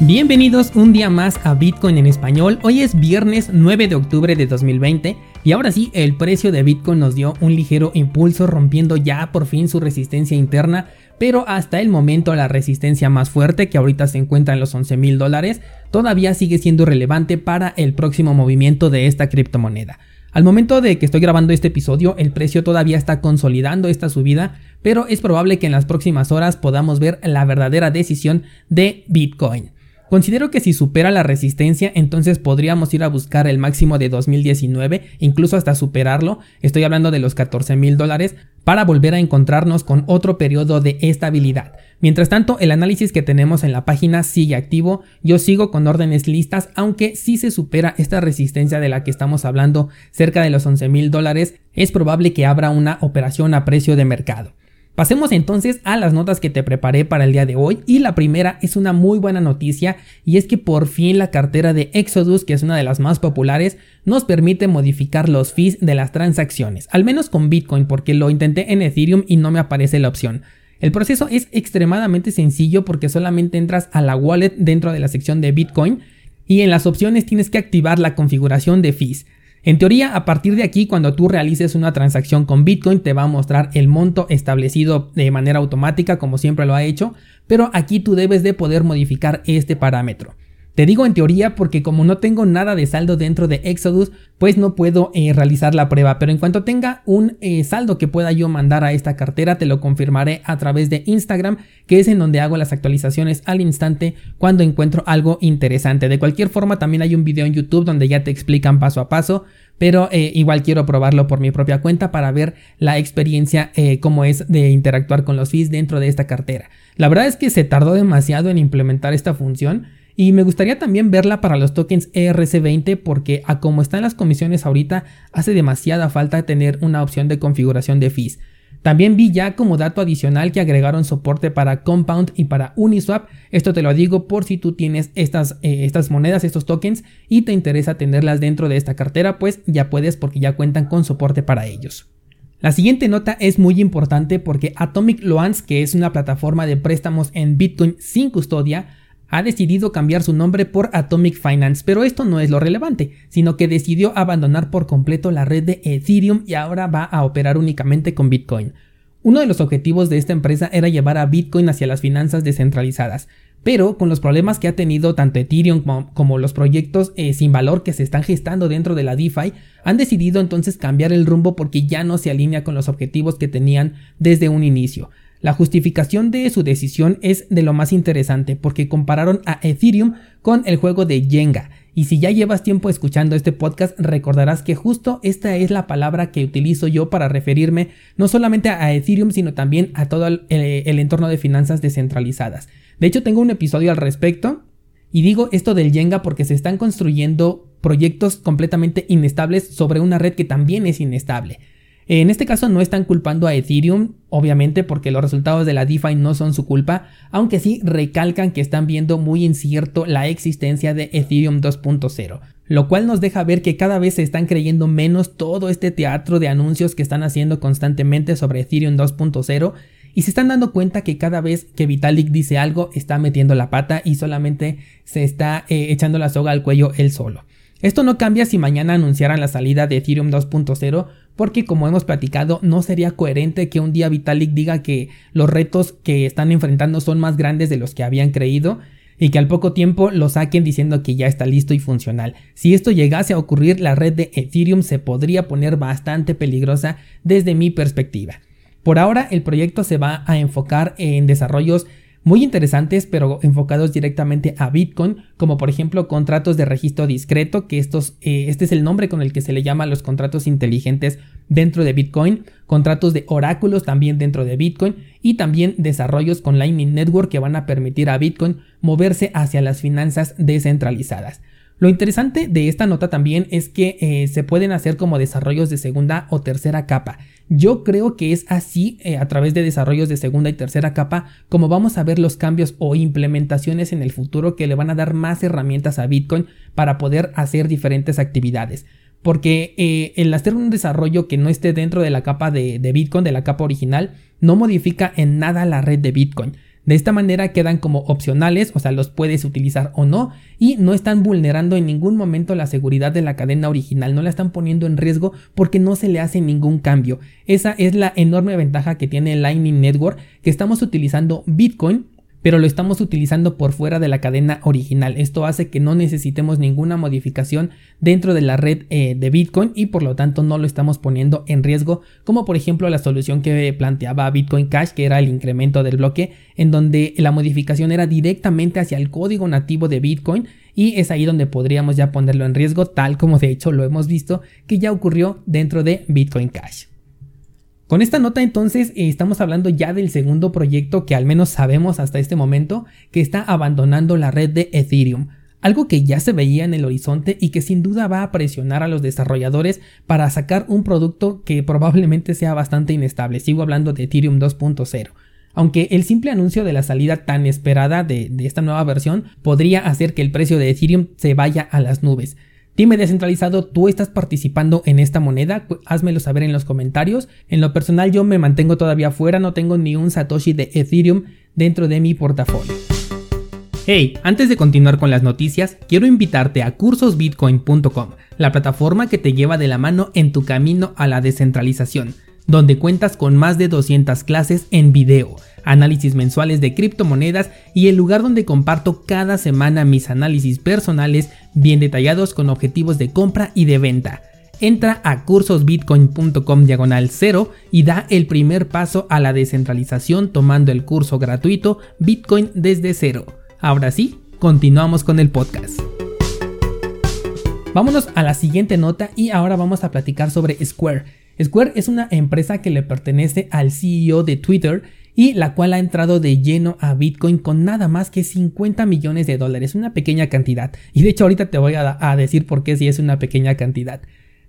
Bienvenidos un día más a Bitcoin en español. Hoy es viernes 9 de octubre de 2020 y ahora sí, el precio de Bitcoin nos dio un ligero impulso rompiendo ya por fin su resistencia interna, pero hasta el momento la resistencia más fuerte que ahorita se encuentra en los 11 mil dólares todavía sigue siendo relevante para el próximo movimiento de esta criptomoneda. Al momento de que estoy grabando este episodio, el precio todavía está consolidando esta subida, pero es probable que en las próximas horas podamos ver la verdadera decisión de Bitcoin. Considero que si supera la resistencia, entonces podríamos ir a buscar el máximo de 2019, incluso hasta superarlo, estoy hablando de los 14 mil dólares, para volver a encontrarnos con otro periodo de estabilidad. Mientras tanto, el análisis que tenemos en la página sigue activo, yo sigo con órdenes listas, aunque si se supera esta resistencia de la que estamos hablando cerca de los 11 mil dólares, es probable que abra una operación a precio de mercado. Pasemos entonces a las notas que te preparé para el día de hoy y la primera es una muy buena noticia y es que por fin la cartera de Exodus, que es una de las más populares, nos permite modificar los fees de las transacciones, al menos con Bitcoin porque lo intenté en Ethereum y no me aparece la opción. El proceso es extremadamente sencillo porque solamente entras a la wallet dentro de la sección de Bitcoin y en las opciones tienes que activar la configuración de fees. En teoría, a partir de aquí, cuando tú realices una transacción con Bitcoin, te va a mostrar el monto establecido de manera automática, como siempre lo ha hecho, pero aquí tú debes de poder modificar este parámetro. Te digo en teoría porque como no tengo nada de saldo dentro de Exodus, pues no puedo eh, realizar la prueba, pero en cuanto tenga un eh, saldo que pueda yo mandar a esta cartera, te lo confirmaré a través de Instagram, que es en donde hago las actualizaciones al instante cuando encuentro algo interesante. De cualquier forma, también hay un video en YouTube donde ya te explican paso a paso, pero eh, igual quiero probarlo por mi propia cuenta para ver la experiencia, cómo es de interactuar con los fees dentro de esta cartera. La verdad es que se tardó demasiado en implementar esta función. Y me gustaría también verla para los tokens ERC20 porque a como están las comisiones ahorita hace demasiada falta tener una opción de configuración de fees. También vi ya como dato adicional que agregaron soporte para Compound y para Uniswap. Esto te lo digo por si tú tienes estas, eh, estas monedas, estos tokens y te interesa tenerlas dentro de esta cartera, pues ya puedes porque ya cuentan con soporte para ellos. La siguiente nota es muy importante porque Atomic Loans, que es una plataforma de préstamos en Bitcoin sin custodia, ha decidido cambiar su nombre por Atomic Finance, pero esto no es lo relevante, sino que decidió abandonar por completo la red de Ethereum y ahora va a operar únicamente con Bitcoin. Uno de los objetivos de esta empresa era llevar a Bitcoin hacia las finanzas descentralizadas, pero con los problemas que ha tenido tanto Ethereum como, los proyectos eh, sin valor que se están gestando dentro de la DeFi, han decidido entonces cambiar el rumbo porque ya no se alinea con los objetivos que tenían desde un inicio. La justificación de su decisión es de lo más interesante porque compararon a Ethereum con el juego de Jenga. Y si ya llevas tiempo escuchando este podcast, recordarás que justo esta es la palabra que utilizo yo para referirme no solamente a Ethereum, sino también a todo el, entorno de finanzas descentralizadas. De hecho, tengo un episodio al respecto y digo esto del Jenga porque se están construyendo proyectos completamente inestables sobre una red que también es inestable. En este caso no están culpando a Ethereum, obviamente porque los resultados de la DeFi no son su culpa, aunque sí recalcan que están viendo muy incierto la existencia de Ethereum 2.0, lo cual nos deja ver que cada vez se están creyendo menos todo este teatro de anuncios que están haciendo constantemente sobre Ethereum 2.0 y se están dando cuenta que cada vez que Vitalik dice algo está metiendo la pata y solamente se está eh, echando la soga al cuello él solo. Esto no cambia si mañana anunciaran la salida de Ethereum 2.0 porque como hemos platicado no sería coherente que un día Vitalik diga que los retos que están enfrentando son más grandes de los que habían creído y que al poco tiempo lo saquen diciendo que ya está listo y funcional. Si esto llegase a ocurrir, la red de Ethereum se podría poner bastante peligrosa desde mi perspectiva. Por ahora el proyecto se va a enfocar en desarrollos muy interesantes pero enfocados directamente a Bitcoin, como por ejemplo contratos de registro discreto, que estos, eh, este es el nombre con el que se le llama los contratos inteligentes dentro de Bitcoin, contratos de oráculos también dentro de Bitcoin y también desarrollos con Lightning Network que van a permitir a Bitcoin moverse hacia las finanzas descentralizadas. Lo interesante de esta nota también es que eh, se pueden hacer como desarrollos de segunda o tercera capa. Yo creo que es así eh, a través de desarrollos de segunda y tercera capa como vamos a ver los cambios o implementaciones en el futuro que le van a dar más herramientas a Bitcoin para poder hacer diferentes actividades. Porque eh, el hacer un desarrollo que no esté dentro de la capa de Bitcoin, de la capa original, no modifica en nada la red de Bitcoin. De esta manera quedan como opcionales, o sea, los puedes utilizar o no, y no están vulnerando en ningún momento la seguridad de la cadena original, no la están poniendo en riesgo porque no se le hace ningún cambio. Esa es la enorme ventaja que tiene Lightning Network, que estamos utilizando Bitcoin pero lo estamos utilizando por fuera de la cadena original. Esto hace que no necesitemos ninguna modificación dentro de la red eh, de Bitcoin y por lo tanto no lo estamos poniendo en riesgo, como por ejemplo la solución que planteaba Bitcoin Cash, que era el incremento del bloque, en donde la modificación era directamente hacia el código nativo de Bitcoin y es ahí donde podríamos ya ponerlo en riesgo, tal como de hecho lo hemos visto que ya ocurrió dentro de Bitcoin Cash. Con esta nota entonces eh, estamos hablando ya del segundo proyecto que al menos sabemos hasta este momento que está abandonando la red de Ethereum, algo que ya se veía en el horizonte y que sin duda va a presionar a los desarrolladores para sacar un producto que probablemente sea bastante inestable. Sigo hablando de Ethereum 2.0. Aunque el simple anuncio de la salida tan esperada de, de esta nueva versión podría hacer que el precio de Ethereum se vaya a las nubes. Dime descentralizado, ¿tú estás participando en esta moneda? Házmelo saber en los comentarios. En lo personal yo me mantengo todavía fuera, no tengo ni un Satoshi de Ethereum dentro de mi portafolio. Hey, antes de continuar con las noticias, quiero invitarte a cursosbitcoin.com, la plataforma que te lleva de la mano en tu camino a la descentralización, donde cuentas con más de 200 clases en video análisis mensuales de criptomonedas y el lugar donde comparto cada semana mis análisis personales bien detallados con objetivos de compra y de venta. Entra a cursosbitcoin.com diagonal 0 y da el primer paso a la descentralización tomando el curso gratuito Bitcoin desde cero. Ahora sí, continuamos con el podcast. Vámonos a la siguiente nota y ahora vamos a platicar sobre Square. Square es una empresa que le pertenece al CEO de Twitter y la cual ha entrado de lleno a Bitcoin con nada más que 50 millones de dólares, una pequeña cantidad. Y de hecho ahorita te voy a, decir por qué si es una pequeña cantidad.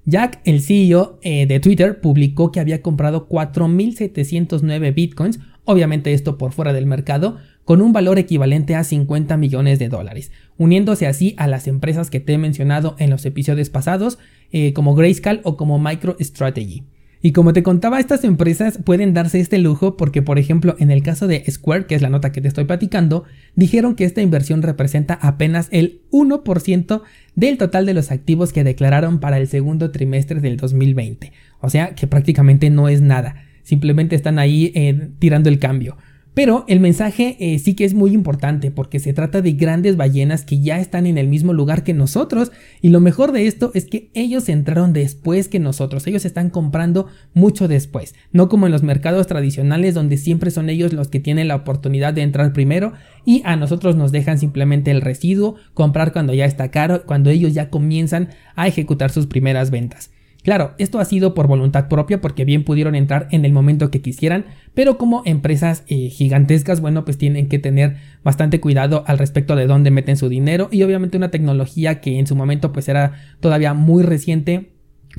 Jack, el CEO eh, de Twitter, publicó que había comprado 4.709 bitcoins, obviamente esto por fuera del mercado, con un valor equivalente a 50 millones de dólares, uniéndose así a las empresas que te he mencionado en los episodios pasados, eh, como Grayscale o como MicroStrategy. Y como te contaba, estas empresas pueden darse este lujo porque, por ejemplo, en el caso de Square, que es la nota que te estoy platicando, dijeron que esta inversión representa apenas el 1% del total de los activos que declararon para el segundo trimestre del 2020. O sea que prácticamente no es nada. Simplemente están ahí eh, tirando el cambio. Pero el mensaje eh, sí que es muy importante porque se trata de grandes ballenas que ya están en el mismo lugar que nosotros. Y lo mejor de esto es que ellos entraron después que nosotros, ellos están comprando mucho después, no como en los mercados tradicionales donde siempre son ellos los que tienen la oportunidad de entrar primero y a nosotros nos dejan simplemente el residuo, comprar cuando ya está caro, cuando ellos ya comienzan a ejecutar sus primeras ventas. Claro, esto ha sido por voluntad propia porque bien pudieron entrar en el momento que quisieran, pero como empresas eh, gigantescas, bueno, pues tienen que tener bastante cuidado al respecto de dónde meten su dinero y obviamente una tecnología que en su momento pues era todavía muy reciente,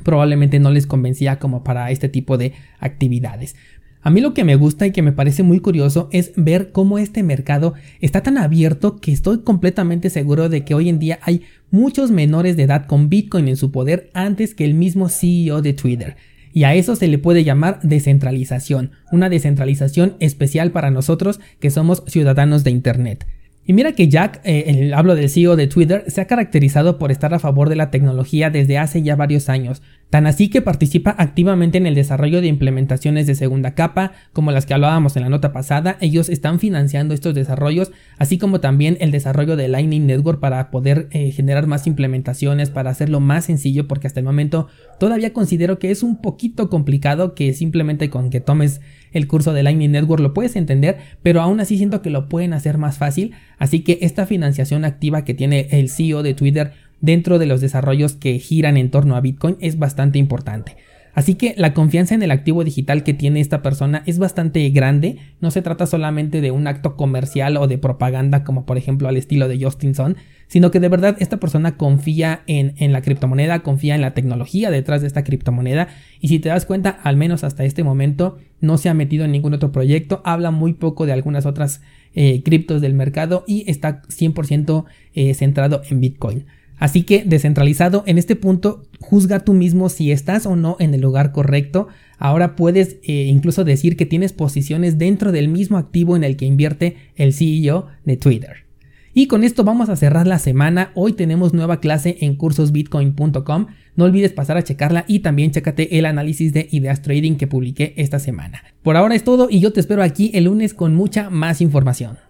probablemente no les convencía como para este tipo de actividades. A mí lo que me gusta y que me parece muy curioso es ver cómo este mercado está tan abierto que estoy completamente seguro de que hoy en día hay muchos menores de edad con Bitcoin en su poder antes que el mismo CEO de Twitter. Y a eso se le puede llamar descentralización, una descentralización especial para nosotros que somos ciudadanos de Internet. Y mira que Jack, eh, el, hablo del CEO de Twitter, se ha caracterizado por estar a favor de la tecnología desde hace ya varios años, tan así que participa activamente en el desarrollo de implementaciones de segunda capa, como las que hablábamos en la nota pasada, ellos están financiando estos desarrollos, así como también el desarrollo de Lightning Network para poder eh, generar más implementaciones, para hacerlo más sencillo, porque hasta el momento todavía considero que es un poquito complicado que simplemente con que tomes el curso de Lightning Network lo puedes entender, pero aún así siento que lo pueden hacer más fácil. Así que esta financiación activa que tiene el CEO de Twitter dentro de los desarrollos que giran en torno a Bitcoin es bastante importante. Así que la confianza en el activo digital que tiene esta persona es bastante grande, no se trata solamente de un acto comercial o de propaganda como por ejemplo al estilo de Justinson, sino que de verdad esta persona confía en, en la criptomoneda, confía en la tecnología detrás de esta criptomoneda. Y si te das cuenta, al menos hasta este momento no se ha metido en ningún otro proyecto, habla muy poco de algunas otras eh, criptos del mercado y está 100% eh, centrado en Bitcoin. Así que descentralizado, en este punto juzga tú mismo si estás o no en el lugar correcto. Ahora puedes eh, incluso decir que tienes posiciones dentro del mismo activo en el que invierte el CEO de Twitter. Y con esto vamos a cerrar la semana. Hoy tenemos nueva clase en cursosbitcoin.com. No olvides pasar a checarla y también chécate el análisis de ideas trading que publiqué esta semana. Por ahora es todo y yo te espero aquí el lunes con mucha más información.